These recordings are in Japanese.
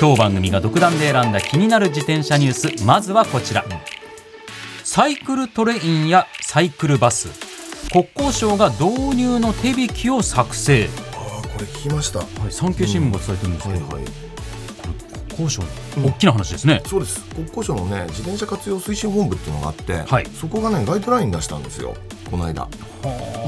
当番組が独断で選んだ気になる自転車ニュース。まずはこちら。サイクルトレインやサイクルバス。国交省が導入の手引きを作成、ああこれ聞きました。ははい、産経新聞が伝えてるんですけど、はい国交省う大きな話ですね、そうです。国交省のね自転車活用推進本部っていうのがあって、はい。そこがねガイドライン出したんですよ。この間。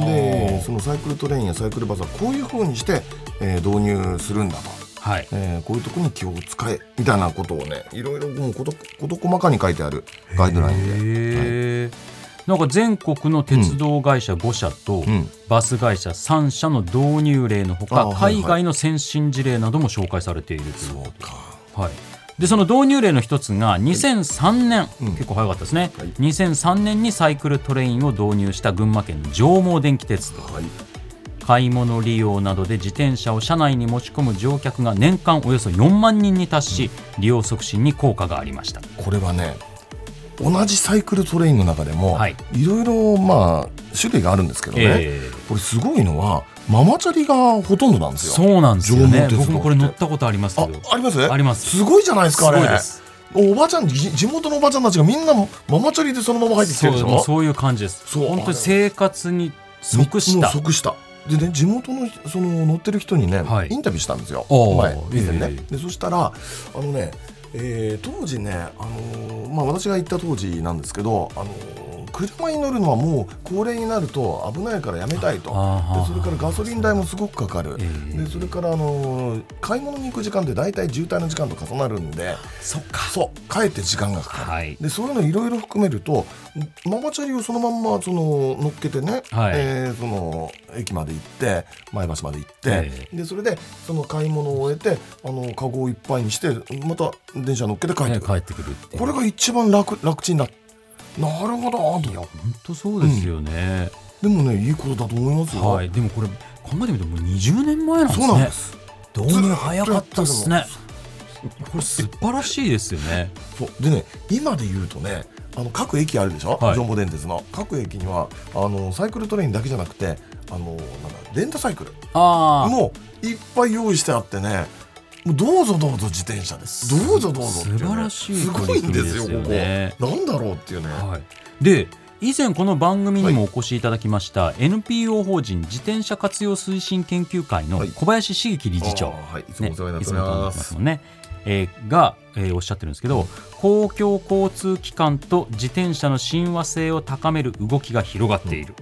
でそのサイクルトレインやサイクルバスはこういう風にして、えー導入するんだと、はい。えーこういうとこに気を使えみたいなことをねいろいろもうこと事細かに書いてあるガイドラインで、はい。なんか全国の鉄道会社5社とうん。バス会社3社の導入例のほか海外の先進事例なども紹介されているというそうか。はい、でその導入例の一つが2003年、うん。結構早かったですね、はい。2003年にサイクルトレインを導入した群馬県の上毛電気鉄道。はい買い物利用などで自転車を車内に持ち込む乗客が年間およそ4万人に達し利用促進に効果がありました。これはね同じサイクルトレインの中でも、はい。い、ろいろまあ種類があるんですけどね、ええ。これすごいのはママチャリがほとんどなんですよ。そうなんですよね。僕もこれ乗ったことありますけあどあります？あります。すごいじゃないですかあれ。すごいです。おばちゃんじ地元のおばちゃんたちがみんなママチャリでそのまま入ってきてるでしょ？そうそういう感じです。そう本当に生活に即した。即したでね地元のその乗ってる人にね、はい。インタビューしたんですよ。前以前ね、ええでそしたらあのね、えー当時ね、あのーまあ、私が行った当時なんですけど、あのー車に乗るのはもう高齢になると危ないからやめたいと。あでそれからガソリン代もすごくかかる、ええ。でそれから、あのー買い物に行く時間って大体渋滞の時間と重なるんで。そっか。そう。帰って時間がかかる、はい。でそういうのいろいろ含めるとママチャリをそのまんまその乗っけてね、はい。えーその駅まで行って前橋まで行って、えでそれでその買い物を終えてあのカゴをいっぱいにしてまた電車乗っけて帰ってくる、ね帰ってくるこれが一番楽楽ちんだなるほど。といや本当そうですよね、でもねいいことだと思いますよ、はい。でもこれ考えてみるともう20年前なんですそうねなんです。導入早かったですね。これ素晴らしいですよね。そう。でね今で言うとねあの各駅あるでしょ、はい。ジョンボ電鉄の。各駅にはあのサイクルトレインだけじゃなくてあのなんだレンタサイクルああもういっぱい用意してあってねどうぞどうぞ自転車です。どうぞどうぞ。素晴らしいすごいんですよここ。なんだろうっていうね。はい、で以前この番組にもお越しいただきました、NPO 法人自転車活用推進研究会のはい。小林茂樹理事長、はい。いつもお世話になっていつもお世話になまってますすもんね、えーが、えーおっしゃってるんですけど公共交通機関と自転車の親和性を高める動きが広がっている、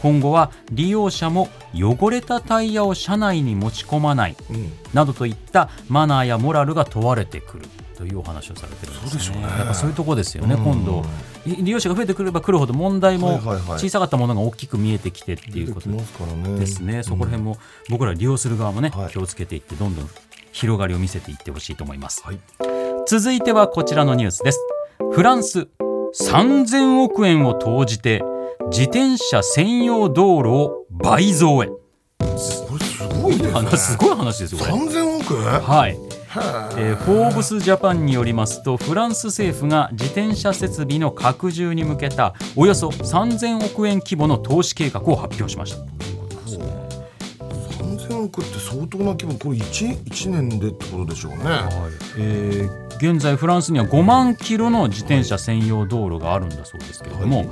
今後は利用者も汚れたタイヤを車内に持ち込まないうん。などといったマナーやモラルが問われてくるというお話をされてるんですね。そうでしょうね。やっぱそういうところですよね、うん。今度。い利用者が増えてくればくるほど問題も小さかったものが大きく見えてきてっていうことますね。ですね、そこら辺も僕ら利用する側もね、はい。気をつけていってどんどん広がりを見せていってほしいと思います、はい。続いてはこちらのニュースです。フランス3000億円を投じて自転車専用道路を倍増へ。これすごいですね。話すごい話ですよこれ。3000億はい。へえーフォーブスジャパンによりますとフランス政府が自転車設備の拡充に向けたおよそ3000億円規模の投資計画を発表しました。3000億って相当な規模。これ 1, 1年でってことでしょうね。えー現在フランスには5万キロの自転車専用道路があるんだそうですけれども、はい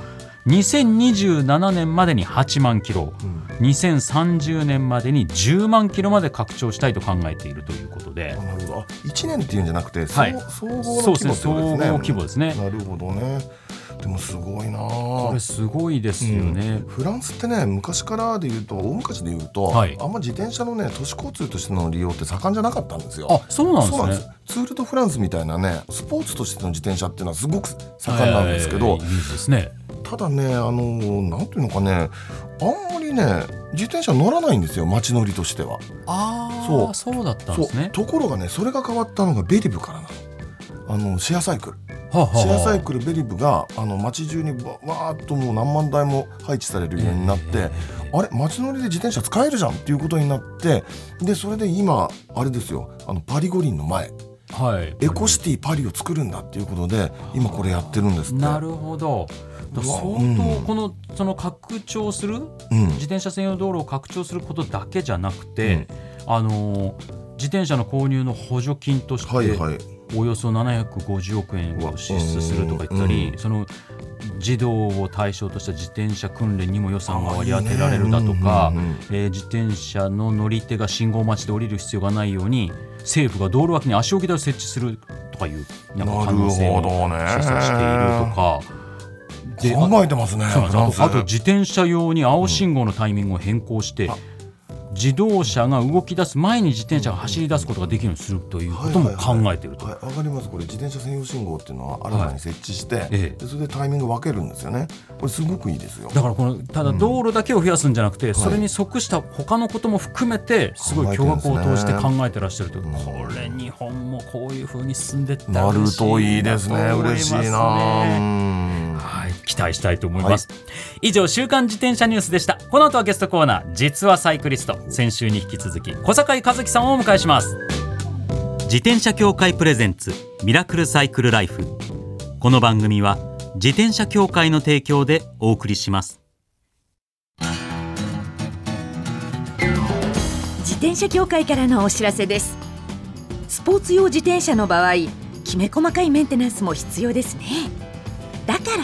2027年までに8万キロ、うん。2030年までに10万キロまで拡張したいと考えているということで。あ、なるほど。あ1年っていうんじゃなくて、はい。総総合の規模ですね。総合規模ですね。なるほどね。でもすごいなこれすごいですよね、フランスってね昔からで言うと大昔で言うと、はい。あんま自転車のね都市交通としての利用って盛んじゃなかったんですよ。あそうなんですです。ねツール・ド・フランスみたいなねスポーツとしての自転車っていうのはすごく盛んなんですけど、えーいいですねただねあのなんていうのかねあんまりりね自転車乗らないんですよ街乗りとしては。ああそう。そうだったんですね。ところがねそれが変わったのがベリブからなの。あのシェアサイクル。はあはあシェアサイクルベリブがあの街中にわわーっともう何万台も配置されるようになって、あれ街乗りで自転車使えるじゃんっていうことになってでそれで今あれですよ。あのパリ五輪の前。はい。エコシティパリを作るんだっていうことで今これやってるんですって。なるほど相うん当このその拡張するうん。自転車専用道路を拡張することだけじゃなくて、あの自転車の購入の補助金として、はいはい。およそ750億円を支出するとか言ったうり、その児童を対象とした自転車訓練にも予算が割り当てられるだとかえー自転車の乗り手が信号待ちで降りる必要がないように政府が道路脇に足置き台を設置するとかいうなんか可能性を示唆しているとか。考えてますね。あと自転車用に青信号のタイミングを変更して、自動車が動き出す前に自転車が走り出すことができるようにするということも考えていると。はい、わかります。これ自転車専用信号っていうのは新たに設置して、ええ。でそれでタイミング分けるんですよね。これすごくいいですよ。だからこのただ道路だけを増やすんじゃなくて、それに即した他のことも含めてすごい巨額を投じて考えてらっしゃるという、これ日本もこういうふうに進んでいったらなる嬉しいといいですね。なと思嬉しいますな。ねうん。はい、期待したいと思います、以上週刊自転車ニュースでした。この後はゲストコーナー。実はサイクリスト。先週に引き続き小坂井和樹さんをお迎えします。自転車協会プレゼンツミラクルサイクルライフ。この番組は自転車協会の提供でお送りします。自転車協会からのお知らせです。スポーツ用自転車の場合きめ細かいメンテナンスも必要ですね。だから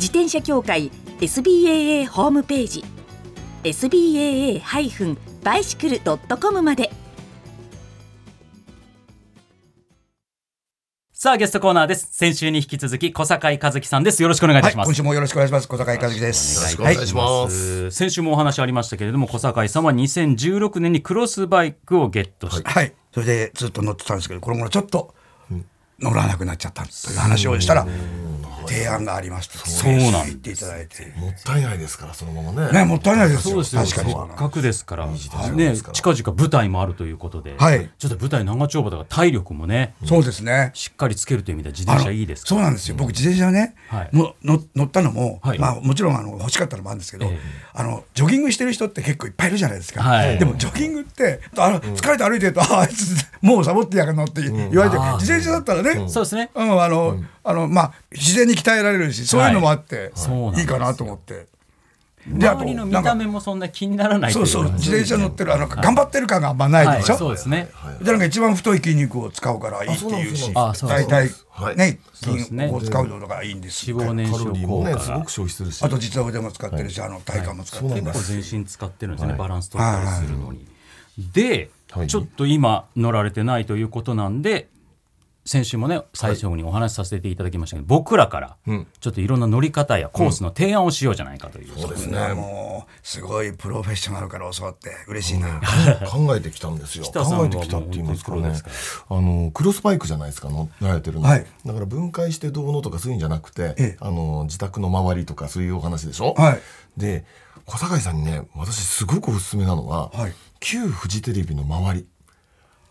自転車協会 SBAA ホームページ SBAA-bicycle.com まで。さあゲストコーナーです。先週に引き続き小坂井和樹さんです。よろしくお願いします、今週もよろしくお願いします。小坂井和樹です。よろしくお願いします、先週もお話ありましたけれども小坂井さんは2016年にクロスバイクをゲットして、はい、それでずっと乗ってたんですけど、この頃ちょっと乗らなくなっちゃったという話をしたら、提案がありまして、そうなんです。言っていただいて。もったいないですからそのままね。ね、もったいないですよ。そうですよ。確かに。せっかくですから。ねですから。近々舞台もあるということで、はい。ちょっと舞台長丁場だから体力もねそうですね。しっかりつけるという意味では自転車いいですかそうなんですよ。僕自転車ね、はい。もうの乗ったのも、はい。まあもちろんあの欲しかったのもあるんですけど、ええ。あのジョギングしてる人って結構いっぱいいるじゃないですか。はい。でもジョギングってあの疲れて歩いてると、ああいつもうサボってやがんのって言われて、自転車だったらね、そうですね。うん、あの、あの、まあ、自然に鍛えられるし、そういうのもあって、そうなんですよ。いいかなと思って。周りの見た目もそんな気にならないそうそう、か自転車乗ってる、あの、頑張ってる感があんまないでしょ？はい、そうですね、で、なんか一番太い筋肉を使うからいいっていうし、あそうなん大体、はい。ね、筋を使うのがいいんです。よ。脂肪燃焼ーもね効果が。すごく消費するしあと実は腕も使ってるし、あの、体幹も使ってる。そうなん結構全身使ってるんですね、はい。バランス取ったりするのに。で、はい。ちょっと今乗られてないということなんで先週もね最初にお話しさせていただきましたけど、僕らからうん。ちょっといろんな乗り方やコースの提案をしようじゃないかという、そうですね。もう、すごいプロフェッショナルから教わって嬉しいな。考えてきたんですよ。考えてきたって言いますからね。あのクロスバイクじゃないですか乗られてるの、はい。だから分解してどうのとかそういうんじゃなくて、ええ。あの自宅の周りとかそういうお話でしょ、はい。で小坂井さんにね私すごくおすすめなのは、はい。旧フジテレビの周り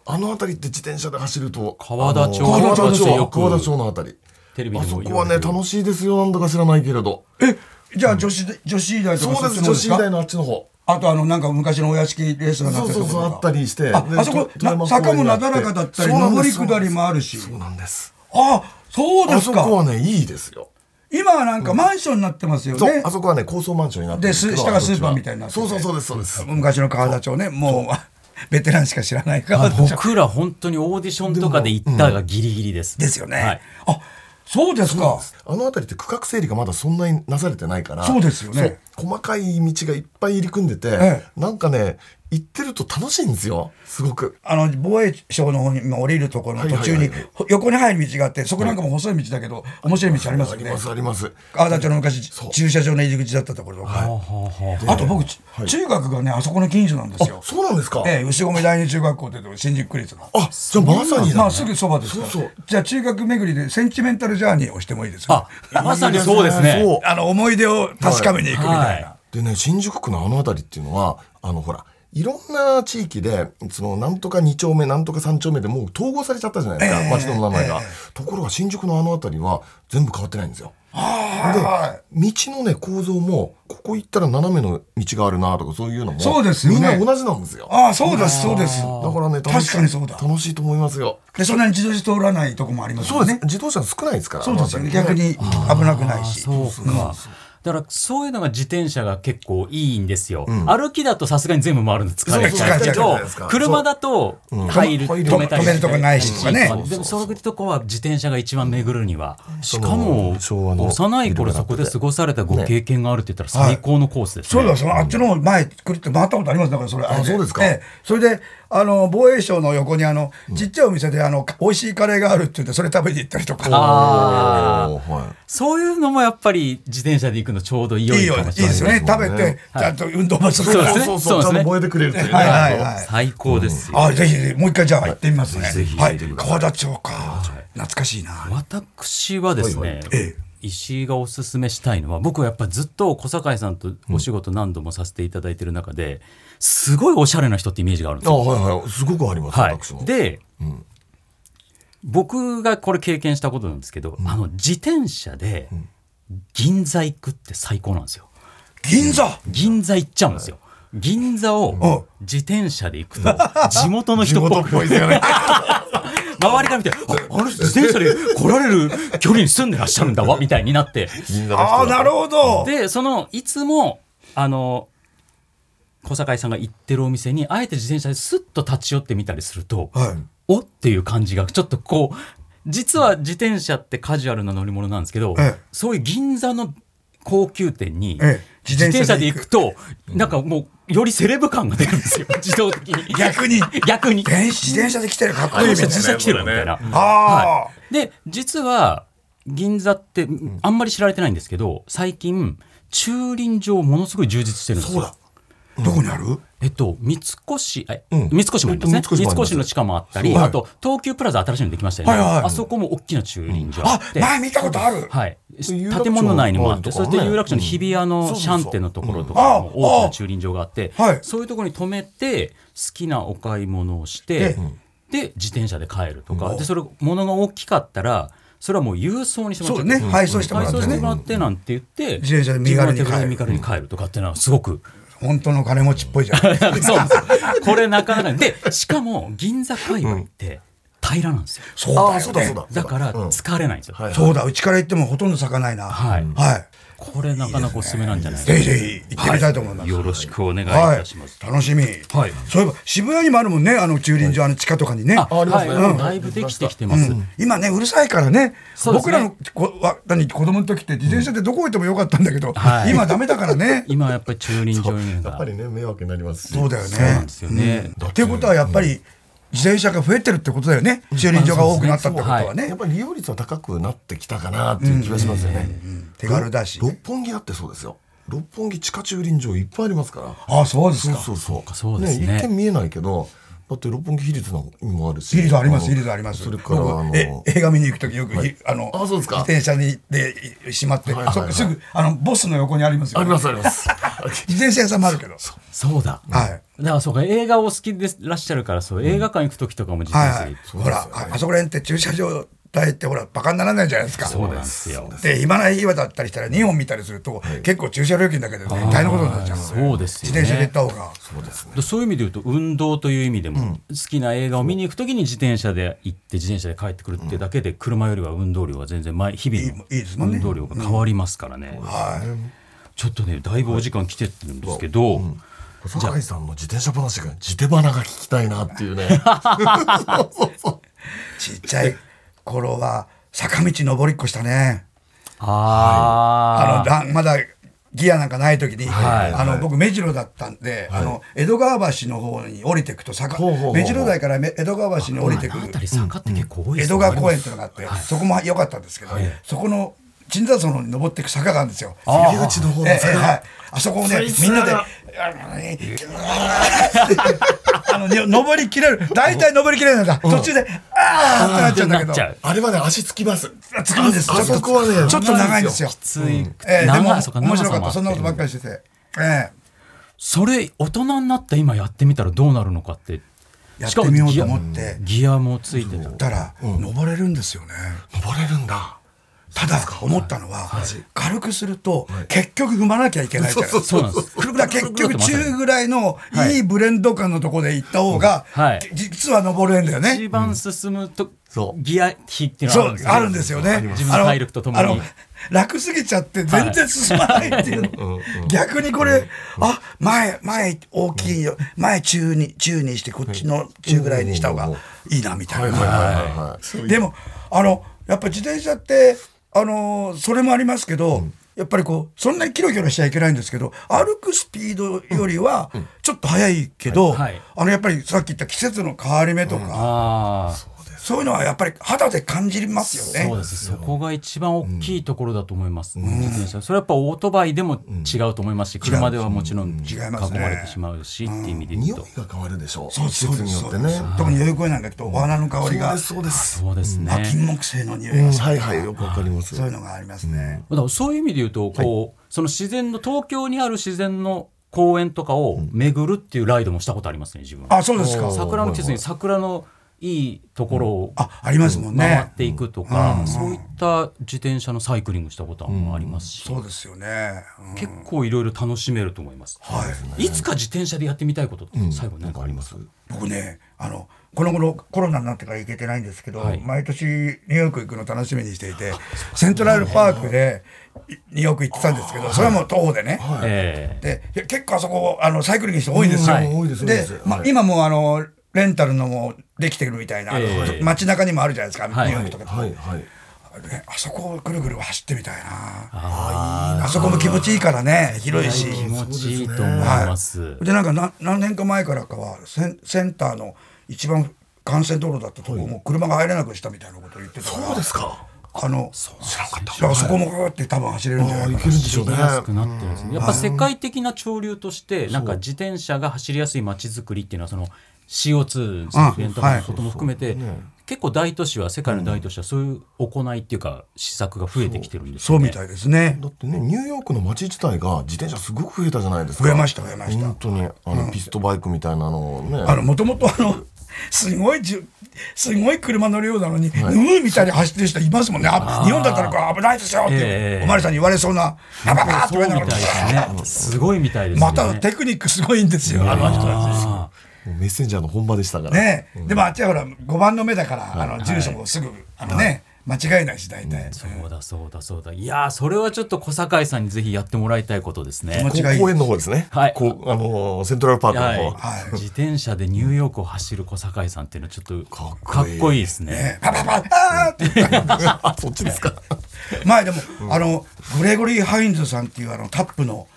あの辺りって自転車で走ると。川田町。川田町。よく。川田町の辺り。テレビあそこはね楽しいですよ。なんだか知らないけれど。え、じゃあ女子で、女子大とかそうです。女子時代のあっちの方。あとあのなんか昔のお屋敷レースがなってそうそうそうあったりして。あそこ坂もなだらかだったり上り下りもあるし。そうなんです。あそうであすか。そこはねいいですよ。今はなんかマンションになってますよね。そうあそこはね高層マンションになってるんで下がスーパーみたいになってて。そうそうそうですそうです。昔の川田町ねもう ベテランしか知らない川田町僕ら本当にオーディションとかで行ったがギリギリです。ですよね、はい。あそうですか。あの辺りって区画整理がまだそんなになされてないからそうですよね細かい道がいっぱい入り組んでて、えなんかね行ってると楽しいんですよ。すごく。あの防衛省の方に今降りるところの途中に横に入る道があってそこなんかも細い道だけど面白い道ありますよね。ありますあります。川田町の昔駐車場の入り口だったところとか。あと僕ち中学がねあそこの近所なんですよ。そうなんですか、ええ、牛込第二中学校って新宿区立の。あじゃあまさにまあすぐそばですか。らそうそう。じゃあ中学巡りでセンチメンタルジャーニーをしてもいいですかあ、まさにそうですね。そう。あの思い出を確かめに行くみたいな、はい。でね新宿区のあの辺りっていうのはあのほらいろんな地域でそのなんとか2丁目なんとか3丁目でもう統合されちゃったじゃないですか、ええ。町の名前が、えところが新宿のあの辺りは全部変わってないんですよ。はで道のね構造もここ行ったら斜めの道があるなとかそういうのもそうですよね。みんな同じなんですよ。ああそうですそうです。だからね確かにそうだ。楽しいと思いますよ。でそんなに自動車通らないとこもありますそうです、自動車少ないですからそうですよね。逆に危なくないし。そうか。だからそういうのが自転車が結構いいんですよ。歩きだとさすがに全部回るの疲れちゃうけど車だと入る、うん止めたり止めるとこないしとかね。でもそういうとこは自転車が一番巡るには。しかも昭和の幼い頃そこで過ごされたご経験があるって言ったら最高のコースですね。そうだそのあっちの方前来るって回ったことあります？だからそれあそうですか。ええ。それであの防衛省の横にあのちっちゃいお店であの美味しいカレーがあるって言ってそれ食べに行ったりとか。はい。そういうのもやっぱり自転車で行くのちょうどいいよいいよいですよね。食べてねちゃんと運動もするから。そうですね。そうそうね。ちゃんと燃えてくれるっていうね。はいはいはい。最高ですよ。あぜひぜひもう一回じゃあ行ってみますね。ぜひはい。川田町か。懐かしいな。私はですね、ええ。石井がおすすめしたいのは僕はやっぱずっと小堺さんとお仕事何度もさせていただいてる中ですごいおしゃれな人ってイメージがあるんですあよ。はいはい。すごくあります、はい。私も、で、僕がこれ経験したことなんですけど、あの自転車で銀座行くって最高なんですよ。銀座？銀座行っちゃうんですよ。銀座を自転車で行くと 地元の人っぽく。いですよね。周りから見てああの人自転車で来られる距離に住んでらっしゃるんだわみたいになって。ああなるほど。でそのいつもあの小堺さんが行ってるお店にあえて自転車でスッと立ち寄ってみたりすると、はい。おっていう感じがちょっとこう実は自転車ってカジュアルな乗り物なんですけど、ええ。そういう銀座の高級店にええ。自転車で行自く。と、なんかもうよりセレブ感が出るんですよ。自動的に。逆に。逆に。電自転車で来てるかっこいいみたいな人実際来てるみたいな。ああで実は銀座ってあんまり知られてないんですけど最近駐輪場ものすごい充実してるんですよ。どこにある？えっと、三越、え、うん。三越もありますね。三越の地下もあったり、はい。あと、東急プラザ新しいのできましたよね。あそこも大きな駐輪場ああって。前見たことある。はい。建物内にもあって、そして有楽町の日比谷のシャンテのところとかうん。も大きな駐輪場があってそうい。うところに止めて、好きなお買い物をして、で、自転車で帰るとか、で、それ、物が大きかったら、それはもう郵送にしてもらってね。配送してもらってなんて言って、自転車で身軽に帰るとかっていうのはすごく本当の金持ちっぽいじゃん。そうですこれなかなかでしかも銀座界隈って平らなんですよ。そうだそうだそうだ。だからうん。疲れないんですよ、はいそうだうちから行ってもほとんど咲かないな。はい。はい。これなかなかおすすめなんじゃない？ぜひですかぜひ行ってみたいと思います。よろしくお願いいはいたします、楽しみ。はい。そういえば渋谷にもあるもんね。あの駐輪場あの地下とかにねあありますね。だいぶできてきてます、今ねうるさいからね。そうですね。僕らのこわ何子供の時って自転車でどこ行ってもよかったんだけどはい。今ダメだからね。今やっぱり駐輪場にやっぱりね迷惑になりますしそうだよね。そうなんですよね、っていうことはやっぱり自転車が増えてるってことだよね。駐輪場が多くなったってことはやね。っぱり利用率は高くなってきたかなっていう気がしますよね、手軽だし六本木だってそうですよ。六本木地下駐輪場いっぱいありますから。あそうですそうかそうそう。そうですね一見見えないけどだって六本木比率のにもあるし。ヒリズありますのヒリズあります。それからあの僕え映画見に行く時よく、ひあのあそうですか。自転車にでしまって、はいはいはい。そすぐあのボスの横にありますよ、ありますあります。自転車屋さんもあるけど。そうだ、はい。だからそうか映画お好きでいらっしゃるからそう映画館行く時とかも自転車で。行く、ほらああそこら辺って駐車場帯ってほらバカにならないじゃないですか。そうなんですよ。で暇な日だったりしたら2本見たりすると、結構駐車料金だけでね大変なことになっちゃうの。そうですよね。自転車で行った方が。そうですねでそういう意味で言うと運動という意味でも、好きな映画を見に行くときに自転車で行って自転車で帰ってくるってだけで車よりは運動量は全然前日々いいいいですもんね。の運動量が変わりますからね、はい。ちょっとねだいぶお時間来てるんですけど、小堺さんの自転車話が自手花が聞きたいなっていうね。ちっちゃい頃は坂道登りっこしたね。ああのランまだギアなんかない時に、はい。あの僕目白だったんで、あの江戸川橋の方に降りていくと坂目白台からめ江戸川橋に降りてくる江戸川公園っていうのがあって、そこも良かったんですけど、そこの椿山荘に登っていく坂があるんですよ。入り口の方のえええ坂はい、あそこをねみんなであの登りきれる。大体登りきれないん。だ、途中であーってなっちゃうんだけど。あれはね足つきます。つくんですああそこはねちょっと長いんですよ。つい、ええでも面白かった。そんなことばっかりしてて、えそれ大人になった今やってみたらどうなるのかって。え、やってみようと思って。ギアもついてた。たら、登れるんですよね。登れるんだただ思ったのは、軽くすると、結局踏まなきゃいけないじゃないですか。結局中ぐらいのい。い。ブレンド感のところで行った方が、はい。実は登れるんだよね。一番進むと、そう。ギア比っていうのそうがあるんですよね。自分の体力とともに楽すぎちゃって全然進まないっていう。の。逆にこれ、あ前前大きいよ。前中に中にしてこっちの中ぐらいにした方がいいなみたいな。はい。でもあのやっぱ自転車ってあのそれもありますけど、やっぱりこうそんなにキロキロしちゃいけないんですけど歩くスピードよりはちょっと速いけど、あのやっぱりさっき言った季節の変わり目とか、そういうのはやっぱり肌で感じますよね。そうです。そこが一番大きいところだと思います、自転車。それはやっぱオートバイでも違うと思いますし、車ではもちろん囲まれてしまうしっていう意味で言う匂いと、が変わるでしょう。そう季節によってそうね特に代々木公園なんか行くとお花の香りが、そうです。そうです。ね、あ金木犀の匂いうん。がはいはい。よくわかります。そういうのがありますね。だからそういう意味で言うとこう、その自然の東京にある自然の公園とかを巡るっていうライドもしたことありますね自分。あそうですか。お。桜の季節に桜のいいところをあありますもん回っね。ていくとか、そういった自転車のサイクリングしたこともありますし、そうですよね。うん。結構いろいろ楽しめると思います、はい。いつか自転車でやってみたいことって最後何かあります、僕ねあのこの頃コロナになってから行けてないんですけど、はい。毎年ニューヨーク行くの楽しみにしていてセントラルパークでいニューヨーク行ってたんですけどそれはもう徒歩でね。ええ。で結構あそこあのサイクリングして多いんですよ。でまはい。今もうあのレンタルのもできてるみたいな、ええ。街中にもあるじゃないですか、はい。ニューヨークとかでも、はいはい。ねあそこをぐるぐる走ってみたいな。あそこも気持ちいいからね広いし。気持ちいいと思います、でなんか何何年か前からかはセンセンターの一番幹線道路だったところも車が入れなくしたみたいなことを言ってたから。そうですか。あの知らなかった。だからそこもこうやって多分走れるんじゃないかな。ああいけるんでしょうね。走りやすくなってるんですね。やっぱ世界的な潮流としてなんか自転車が走りやすい街づくりっていうのはその CO2 削減とかのことも含めて結構大都市は世界の大都市はそういう行いっていうか施策が増えてきてるんですよね。そうみたいですね。だってねニューヨークの街自体が自転車すごく増えたじゃないですか。増えました増えました。本当にあのピストバイクみたいなのをね。あのもともとあのすごいじゅすごい車乗るようなのに、うんみたいに走ってる人いますもんね。あ日本だったらこう危ないですよって、ええ。おまわりさんに言われそうなバババーってそう言われながみたいらですね。すごいみたいですよまね。たテクニックすごいんですよあの人たち。メッセンジャーの本場でしたから。ね。でもあっちはほら5番の目だから、あの住所もすぐ、あのね間違いないし大体、ーそうだそうだそうだ。いやーそれはちょっと小堺さんにぜひやってもらいたいことですね。公園の方ですね。はい。こうあのーセントラルパークのはい。方はい。自転車でニューヨークを走る小堺さんっていうのはちょっとかかっっこいいこいい。ですね。ねパパパあーって。そっちですか。前でも、あのグレゴリー・ハインズさんっていうあのタップのはい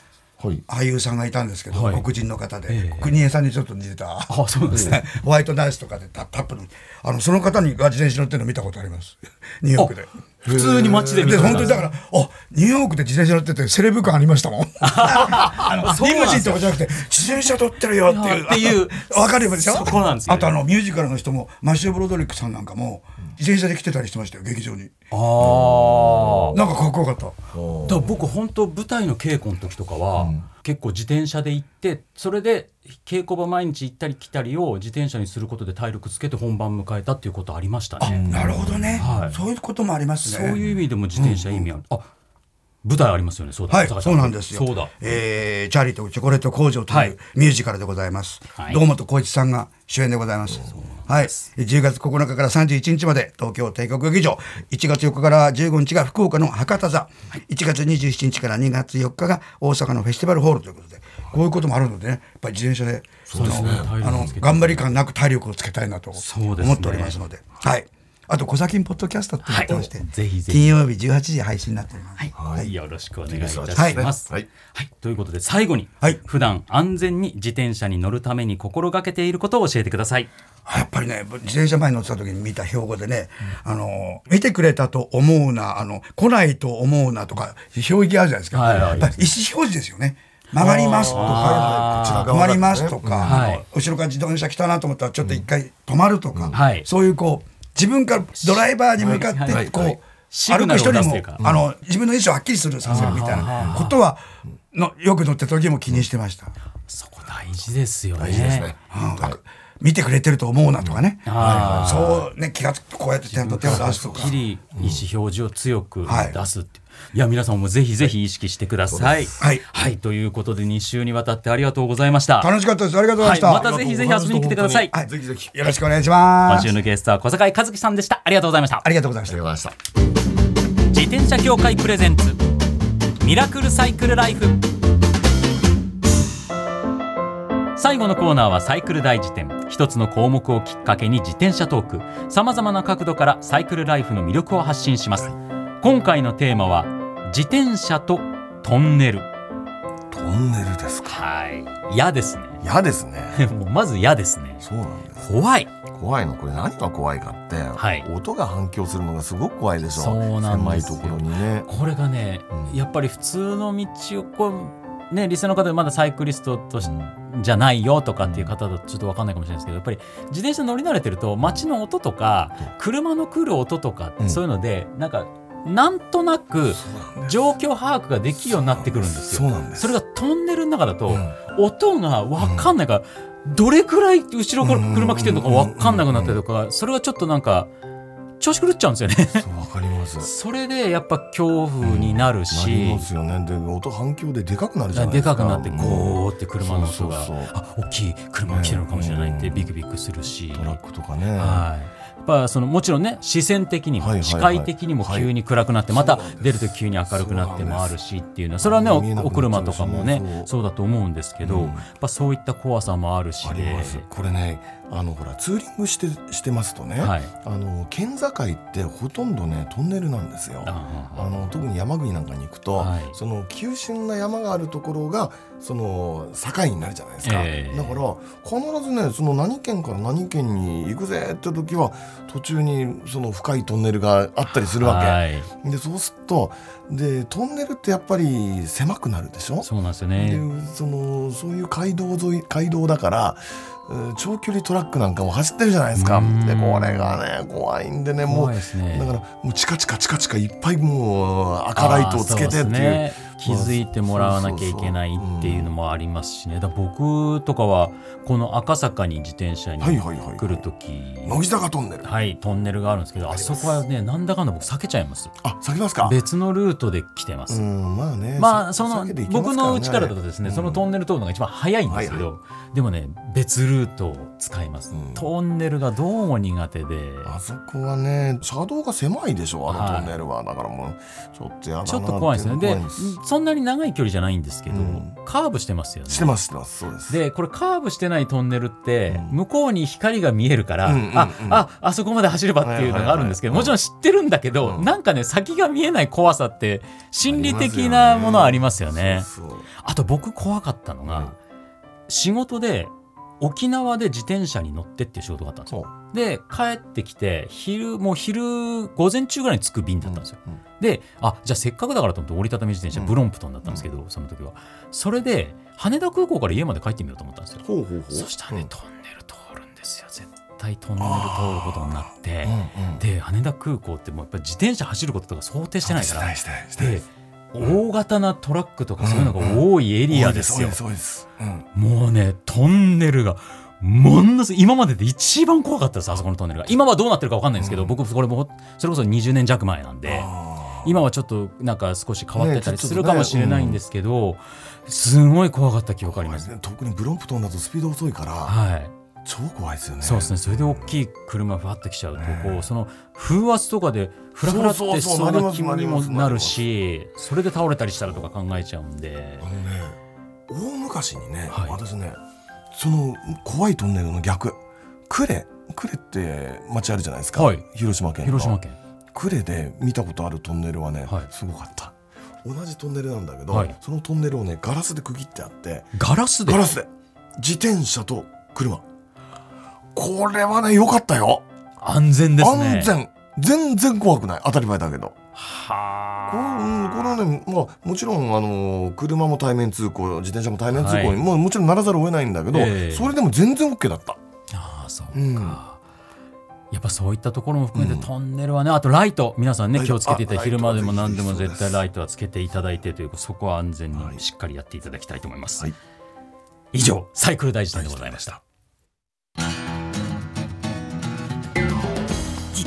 俳優さんがいたんですけど、はい。黒人の方で、ええ。国枝さんにちょっと似てた。あそうですね。ホワイトナイツとかでタタップの。あのその方にが自転車乗ってるの見たことあります？ニューヨークで。普通に街で見でた本当にだからあニューヨークで自転車乗っててセレブ感ありましたもん。あリムジンとかじゃなくて自転車乗ってるよっていう。っていうあのわかるでしょそこなんですよね。あとあのミュージカルの人もマシュー・ブロドリックさんなんかも、自転車で来てたりしてましたよ劇場にああなんかかっこよかっただから僕本当舞台の稽古の時とかは、結構自転車で行ってそれで稽古場毎日行ったり来たりを自転車にすることで体力つけて本番迎えたっていうことありましたね。なるほどね、はいそういうこともありますねそういう意味でも自転車意味ある。あ舞台ありますよね。そうだ。はい、そうなんですよ。そうだ。えーチャーリーとチョコレート工場とはいいうミュージカルでございます。はい堂本光一さんが主演でございます。はい、10月9日から31日まで東京帝国劇場、1月4日から15日が福岡の博多座、1月27日から2月4日が大阪のフェスティバルホールということで、こういうこともあるのでね、やっぱり自転車で、そうですね。あの頑張り感なく体力をつけたいなとそうですね。思っておりますので、はい。あと、小崎ポッドキャストって言ってまして、はい。ぜひぜひ。金曜日18時配信になっております。はい、よろしくお願いいたします。はい。はい、ということで最後に、はい。普段安全に自転車に乗るために心がけていることを教えてください。やっぱりね自転車前に乗ってた時に見た標語でね、あの見てくれたと思うなあの来ないと思うなとか表記あるじゃないですか、はい。はいやっぱり意思表示ですよね。曲がりますとか止まりますとか、はい。後ろから自動車来たなと思ったらちょっと一回止まるとか、はい。そういうこう自分からドライバーに向かってこう、はい。歩く人にもあの自分の意思をはっきりするさせるみたいなことはのよく乗ってた時も気にしてました。そこ大事ですよね。大事ですね。うん見てくれてると思うなとかね、あーそうね気がつくこうやってちゃんと手を出すとかはっきり意思表示を強くはい出すっていう。いや皆さんもぜひぜひ意識してください。はいはい、ということで2週にわたってありがとうございました。楽しかったですありがとうございはい、ました、またぜひぜひ遊びに来てください。はいぜひぜひ。よろしくお願いします今週のゲストは小坂井和樹さんでした。ありがとうございましたあ。りがとうございましたありがとうございました。自転車協会プレゼンツミラクルサイクルライフ最後のコーナーはサイクル大辞典一つの項目をきっかけに自転車トーク。さまざまな角度からサイクルライフの魅力を発信します。今回のテーマは自転車とトンネル。トンネルですか？はい。嫌ですね。嫌ですね。もうまず嫌ですね。そうなんです。怖い。怖いの？これ何が怖いかって、はい。音が反響するのがすごく怖いでしょ。そうなんですよ。狭いところにね。これがね、うん。やっぱり普通の道をこうねリスナーの方でまだサイクリストとし、じゃないよとかっていう方だとちょっと分かんないかもしれないですけどやっぱり自転車乗り慣れてると街の音とか車の来る音とか、うんそういうのでなん。かなんとなく状況把握ができるようになってくるんですよ。それがトンネルの中だと、うん。音が分かんないから、どれくらい後ろから車来てるのか分かんなくなったりとか、それがちょっとなんか調子狂っちゃうんですよね。わかります。それでやっぱ恐怖になるなし、りますよね。で音反響ででかくなるじゃないでですか。かくなってゴーって車の音がそうそうそう。あ大きい車が来てるのかもしれないってねビクビクするし、トラックとかね。はい。やっぱそのもちろんね視線的にも、視界的にも急に暗くなって、また出ると急に明るくなってもあるしっていうのはそれはねおお車とかもねそう。だと思うんですけど、うん。やっぱそういった怖さもあるしでこれねあのほらツーリングしてしてますとね、はい。あの県境ってほとんどねトンネルなんですよ。ああの特に山国なんかに行くと、はい。その急峻な山があるところがその境になるじゃないですか、ええ。だから必ずねその何県から何県に行くぜって時は途中にその深いトンネルがあったりするわけ、はい。でそうするとでトンネルってやっぱり狭くなるでしょ？そうなんですよでね。そのそういう街道沿い街道だからえー長距離トラックなんかも走ってるじゃないですか。うん。でこれがね怖いんでねもうね。だからもうチカチカチカチカいっぱいもう赤ライトをつけてっていう気づいてもらわなきゃいけないっていうのもありますしね。僕とかはこの赤坂に自転車に来る時乃木坂トンネル。はいトンネルがあるんですけどあそこはねなんだかんだ僕避けちゃいます。あ避けますか？別のルートで来てます、うんまあね。さまあその僕の家からだとですね、うん。そのトンネル通るのが一番早いんですけど、でもね別ルートを使います、うん。トンネルがどうも苦手で。あそこはね車道が狭いでしょあのはい。トンネルは、だからもうちょっとやだなちょっと怖いですね。でそんなに長い距離じゃないんですけど、うん。カーブしてますよね。してますしてますそうです。でこれカーブしてないトンネルって、うん。向こうに光が見えるから、うんうんうん。あああそこまで走ればっていうのがあるんですけど、はいはいはいもちろん知ってるんだけど、うん。なんかね先が見えない怖さって心理的なものはありますよね。そうそう。あと僕怖かったのが、うん。仕事で沖縄で自転車に乗ってっていう仕事があったんですよ。で帰ってきて昼もう昼午前中ぐらいに着く便だったんですよ。うん。うんであじゃあせっかくだからと思って折りたたみ自転車、うん。ブロンプトンだったんですけど、その時は。それで羽田空港から家まで帰ってみようと思ったんですよ。そしたらね、うんトンネル通るんですよ。絶対トンネル通ることになって、うんうん。で羽田空港ってもうやっぱり自転車走ることとか想定してないから大型なトラックとかそういうのが多いエリアですよ、もうねトンネルがものすごい今までで一番怖かったですあそこのトンネルが。今はどうなってるか分かんないんですけど、僕これもそれこそ20年弱前なんであ今はちょっとなんか少し変わってたりするかもしれないんですけど、すごい怖かった記憶あります。ー特にブロンプトンだとスピード遅いからはい、超怖いですよね。そうですね。それで大きい車ふわってきちゃうと、こうその風圧とかでフラフラってそうしそうな気分にもなるし、それで倒れたりしたらとか考えちゃうんで。あ。のね大昔にね、はい。私ねその怖いトンネルの逆呉呉って町あるじゃないですか、はい。広島県の広島県。呉で見たことあるトンネルはね、はい。すごかった。同じトンネルなんだけど、はい。そのトンネルをねガラスで区切ってあってガラスで？ガ。ラスで。自転車と車これはね良かったよ、安全ですね。安。全。全然怖くない。当たり前だけど。はこれ,、あ。うん、これはね、まあ、もちろんあの車も対面通行自転車も対面通行に、はい。もうもちろんならざるを得ないんだけど、ええ。それでも全然 OK だった。ああそうか、うん。やっぱそういったところも含めて、うん。トンネルはねあとライト。皆さんね気をつけていた昼間でも何でも絶対ライトはつけていただいてというそこは安全はいにしっかりやっていただきたいと思います、はい。以上サイクル大辞典でございました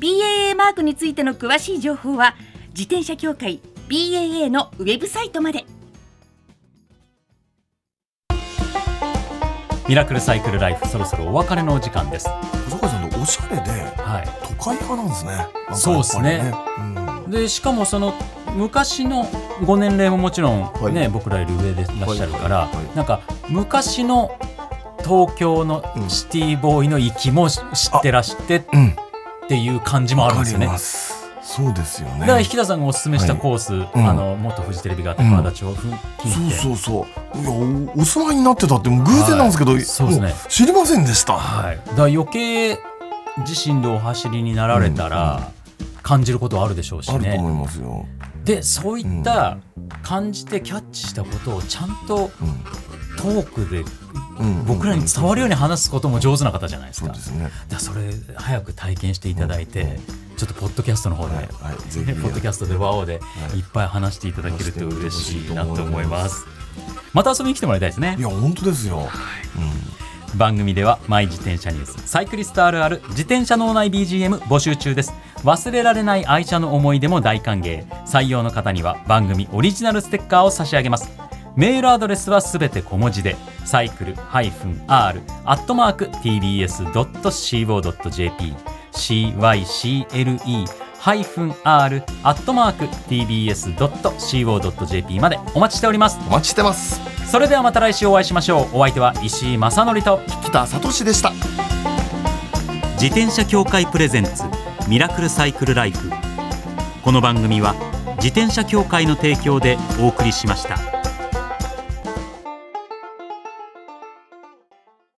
BAA マークについての詳しい情報は自転車協会 BAA のウェブサイトまで。ミラクルサイクルライフそろそろお別れのお時間です。細川さんっておしゃれではい。都会派なんですね。なんかやっぱりそうですね。うん。でしかもその昔のご年齢ももちろんね、はい。僕らより上でいらっしゃるから、はい。はい。なんか昔の東京のうん。シティボーイの域も知ってらしてっうんていう感じもあるんですよね。そうですよね。だから引田さんがおすすめしたはい。コース、ん。あの元フジテレビがあったうん川田町付近で、そうそうそう。いやおお住まいになってたって偶然なんですけど、はい。そうですね。も知りませんでした、はい、だから余計自身でお走りになられたら感じることはあるでしょうしね。あると思いますよ、でそういった感じてキャッチしたことをちゃんとトークでうんうん、僕らに伝わるように話すことも上手な方じゃないですか。そね。それ早く体験していただいて、ちょっとポッドキャストの方で、はい。はい。ポッドキャストでワオでいっぱい話していただけると嬉しいなと思いま話す。また遊びに来てもらいたいですね。い。や本当ですよ、番組ではマイ自転車ニュースサイクリストあるある自転車脳内 BGM 募集中です。忘れられない愛車の思い出も大歓迎。採用の方には番組オリジナルステッカーを差し上げますメールアドレスはすべて小文字でサイクル -r アットマーク tbs.co.jp cycle -r アットマーク tbs.co.jp までお待ちしております。お待ちしてます。それではまた来週お会いしましょう。お相手は石井正則と。北里志でした。自転車協会プレゼンツミラクルサイクルライフ。この番組は自転車協会の提供でお送りしました。